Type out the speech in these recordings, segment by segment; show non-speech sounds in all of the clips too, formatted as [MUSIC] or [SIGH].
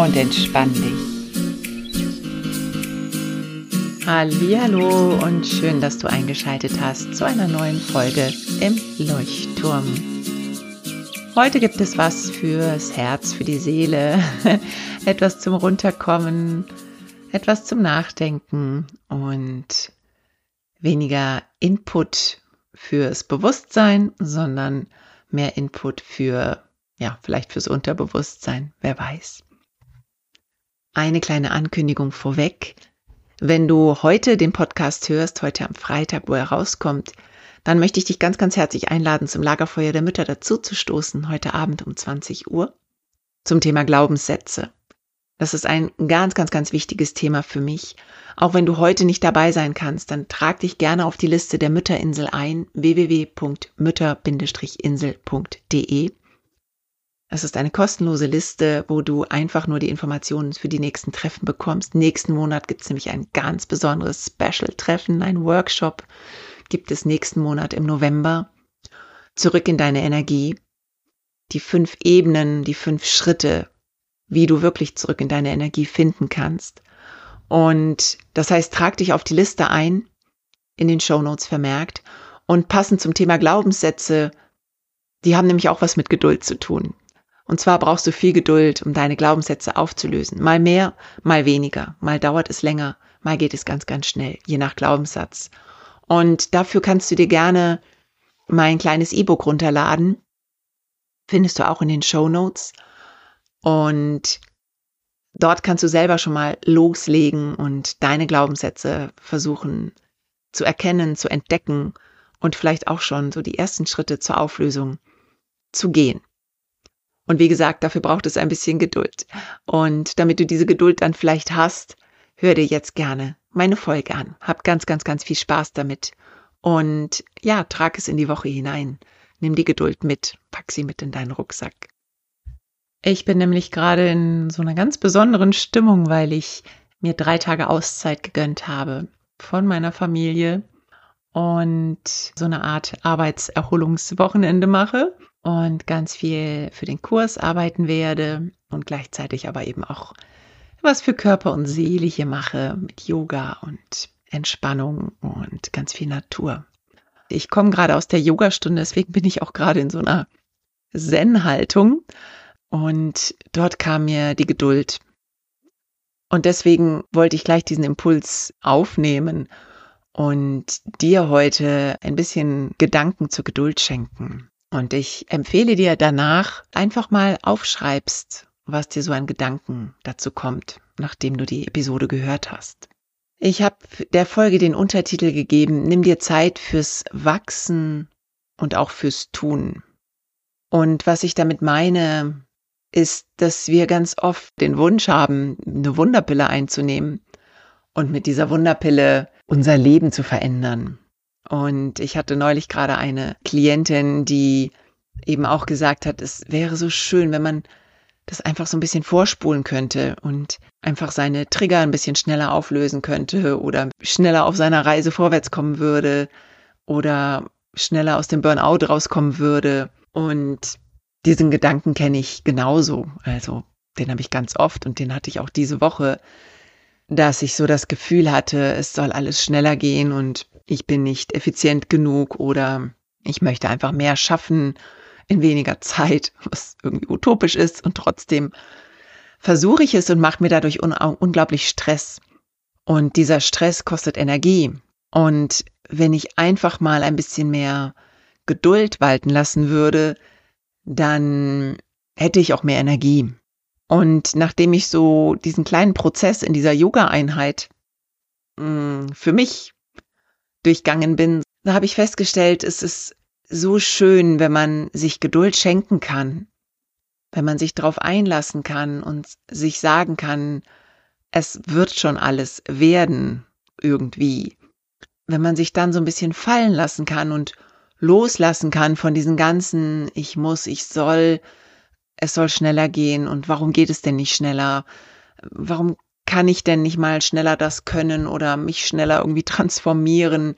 Und entspann dich. Hallo und schön, dass du eingeschaltet hast zu einer neuen Folge im Leuchtturm. Heute gibt es was fürs Herz, für die Seele, [LAUGHS] etwas zum Runterkommen, etwas zum Nachdenken und weniger Input fürs Bewusstsein, sondern mehr Input für, ja, vielleicht fürs Unterbewusstsein, wer weiß. Eine kleine Ankündigung vorweg. Wenn du heute den Podcast hörst, heute am Freitag, wo er rauskommt, dann möchte ich dich ganz, ganz herzlich einladen, zum Lagerfeuer der Mütter dazu zu stoßen, heute Abend um 20 Uhr, zum Thema Glaubenssätze. Das ist ein ganz, ganz, ganz wichtiges Thema für mich. Auch wenn du heute nicht dabei sein kannst, dann trag dich gerne auf die Liste der Mütterinsel ein, www.mütter-insel.de. Es ist eine kostenlose Liste, wo du einfach nur die Informationen für die nächsten Treffen bekommst. Nächsten Monat gibt es nämlich ein ganz besonderes Special-Treffen, ein Workshop gibt es nächsten Monat im November. Zurück in deine Energie. Die fünf Ebenen, die fünf Schritte, wie du wirklich zurück in deine Energie finden kannst. Und das heißt, trag dich auf die Liste ein, in den Show Notes vermerkt. Und passend zum Thema Glaubenssätze, die haben nämlich auch was mit Geduld zu tun. Und zwar brauchst du viel Geduld, um deine Glaubenssätze aufzulösen. Mal mehr, mal weniger. Mal dauert es länger, mal geht es ganz, ganz schnell, je nach Glaubenssatz. Und dafür kannst du dir gerne mein kleines E-Book runterladen. Findest du auch in den Show Notes. Und dort kannst du selber schon mal loslegen und deine Glaubenssätze versuchen zu erkennen, zu entdecken und vielleicht auch schon so die ersten Schritte zur Auflösung zu gehen. Und wie gesagt, dafür braucht es ein bisschen Geduld. Und damit du diese Geduld dann vielleicht hast, hör dir jetzt gerne meine Folge an. Hab ganz, ganz, ganz viel Spaß damit. Und ja, trag es in die Woche hinein. Nimm die Geduld mit, pack sie mit in deinen Rucksack. Ich bin nämlich gerade in so einer ganz besonderen Stimmung, weil ich mir drei Tage Auszeit gegönnt habe von meiner Familie und so eine Art Arbeitserholungswochenende mache und ganz viel für den Kurs arbeiten werde und gleichzeitig aber eben auch was für Körper und Seele hier mache mit Yoga und Entspannung und ganz viel Natur. Ich komme gerade aus der Yogastunde, deswegen bin ich auch gerade in so einer Zen-Haltung und dort kam mir die Geduld. Und deswegen wollte ich gleich diesen Impuls aufnehmen und dir heute ein bisschen Gedanken zur Geduld schenken. Und ich empfehle dir danach einfach mal aufschreibst, was dir so an Gedanken dazu kommt, nachdem du die Episode gehört hast. Ich habe der Folge den Untertitel gegeben, nimm dir Zeit fürs Wachsen und auch fürs Tun. Und was ich damit meine, ist, dass wir ganz oft den Wunsch haben, eine Wunderpille einzunehmen und mit dieser Wunderpille unser Leben zu verändern. Und ich hatte neulich gerade eine Klientin, die eben auch gesagt hat, es wäre so schön, wenn man das einfach so ein bisschen vorspulen könnte und einfach seine Trigger ein bisschen schneller auflösen könnte oder schneller auf seiner Reise vorwärts kommen würde oder schneller aus dem Burnout rauskommen würde. Und diesen Gedanken kenne ich genauso. Also den habe ich ganz oft und den hatte ich auch diese Woche, dass ich so das Gefühl hatte, es soll alles schneller gehen und ich bin nicht effizient genug oder ich möchte einfach mehr schaffen in weniger Zeit, [LAUGHS] was irgendwie utopisch ist und trotzdem versuche ich es und mache mir dadurch un unglaublich Stress. Und dieser Stress kostet Energie. Und wenn ich einfach mal ein bisschen mehr Geduld walten lassen würde, dann hätte ich auch mehr Energie. Und nachdem ich so diesen kleinen Prozess in dieser Yoga-Einheit mm, für mich durchgangen bin, da habe ich festgestellt, es ist so schön, wenn man sich Geduld schenken kann. wenn man sich darauf einlassen kann und sich sagen kann, es wird schon alles werden irgendwie. Wenn man sich dann so ein bisschen fallen lassen kann und loslassen kann von diesen ganzen ich muss, ich soll, es soll schneller gehen und warum geht es denn nicht schneller? Warum kann ich denn nicht mal schneller das können oder mich schneller irgendwie [LAUGHS] transformieren?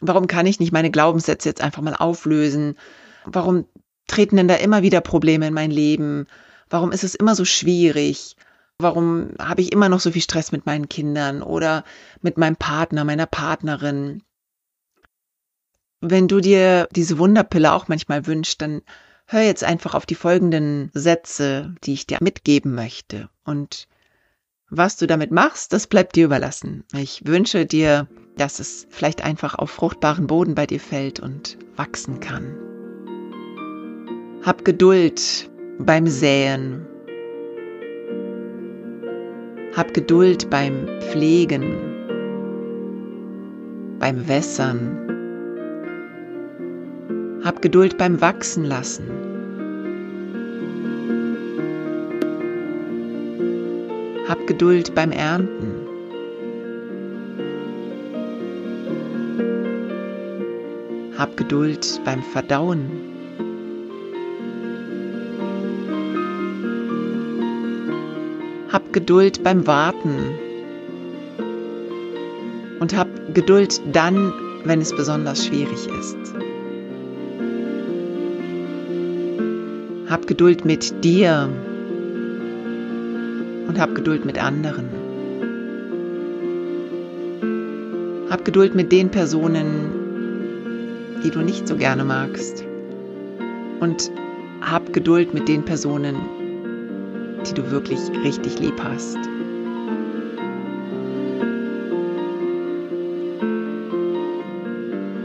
Warum kann ich nicht meine Glaubenssätze jetzt einfach mal auflösen? Warum treten denn da immer wieder Probleme in mein Leben? Warum ist es immer so schwierig? Warum habe ich immer noch so viel Stress mit meinen Kindern oder mit meinem Partner, meiner Partnerin? Wenn du dir diese Wunderpille auch manchmal wünschst, dann hör jetzt einfach auf die folgenden Sätze, die ich dir mitgeben möchte. Und was du damit machst, das bleibt dir überlassen. Ich wünsche dir, dass es vielleicht einfach auf fruchtbaren Boden bei dir fällt und wachsen kann. Hab Geduld beim Säen. Hab Geduld beim Pflegen, beim Wässern. Hab Geduld beim Wachsen lassen. Geduld beim Ernten. Hab Geduld beim Verdauen. Hab Geduld beim Warten. Und hab Geduld dann, wenn es besonders schwierig ist. Hab Geduld mit dir und hab Geduld mit anderen. Hab Geduld mit den Personen, die du nicht so gerne magst. Und hab Geduld mit den Personen, die du wirklich richtig lieb hast.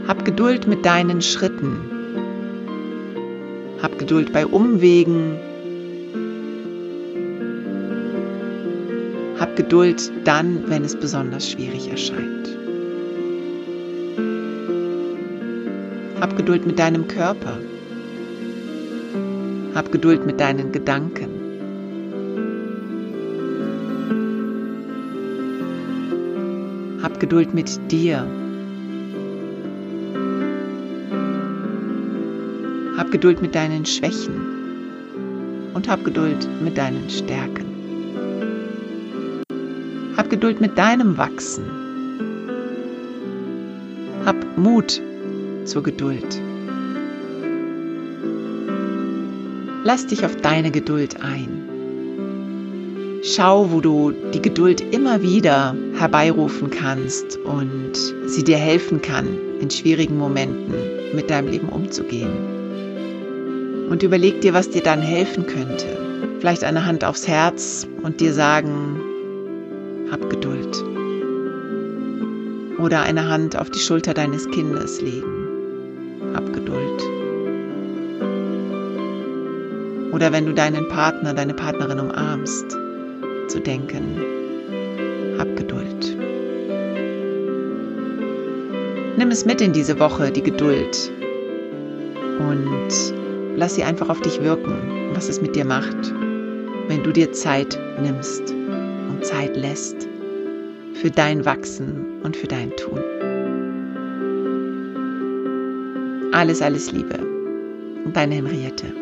Hab Geduld mit deinen Schritten. Hab Geduld bei Umwegen. Hab Geduld dann, wenn es besonders schwierig erscheint. Hab Geduld mit deinem Körper. Hab Geduld mit deinen Gedanken. Hab Geduld mit dir. Hab Geduld mit deinen Schwächen und hab Geduld mit deinen Stärken. Hab Geduld mit deinem Wachsen. Hab Mut zur Geduld. Lass dich auf deine Geduld ein. Schau, wo du die Geduld immer wieder herbeirufen kannst und sie dir helfen kann, in schwierigen Momenten mit deinem Leben umzugehen. Und überleg dir, was dir dann helfen könnte. Vielleicht eine Hand aufs Herz und dir sagen, hab Geduld. Oder eine Hand auf die Schulter deines Kindes legen. Hab Geduld. Oder wenn du deinen Partner, deine Partnerin umarmst, zu denken. Hab Geduld. Nimm es mit in diese Woche, die Geduld. Und lass sie einfach auf dich wirken, was es mit dir macht, wenn du dir Zeit nimmst Zeit lässt für dein Wachsen und für dein Tun. Alles, alles Liebe. Deine Henriette.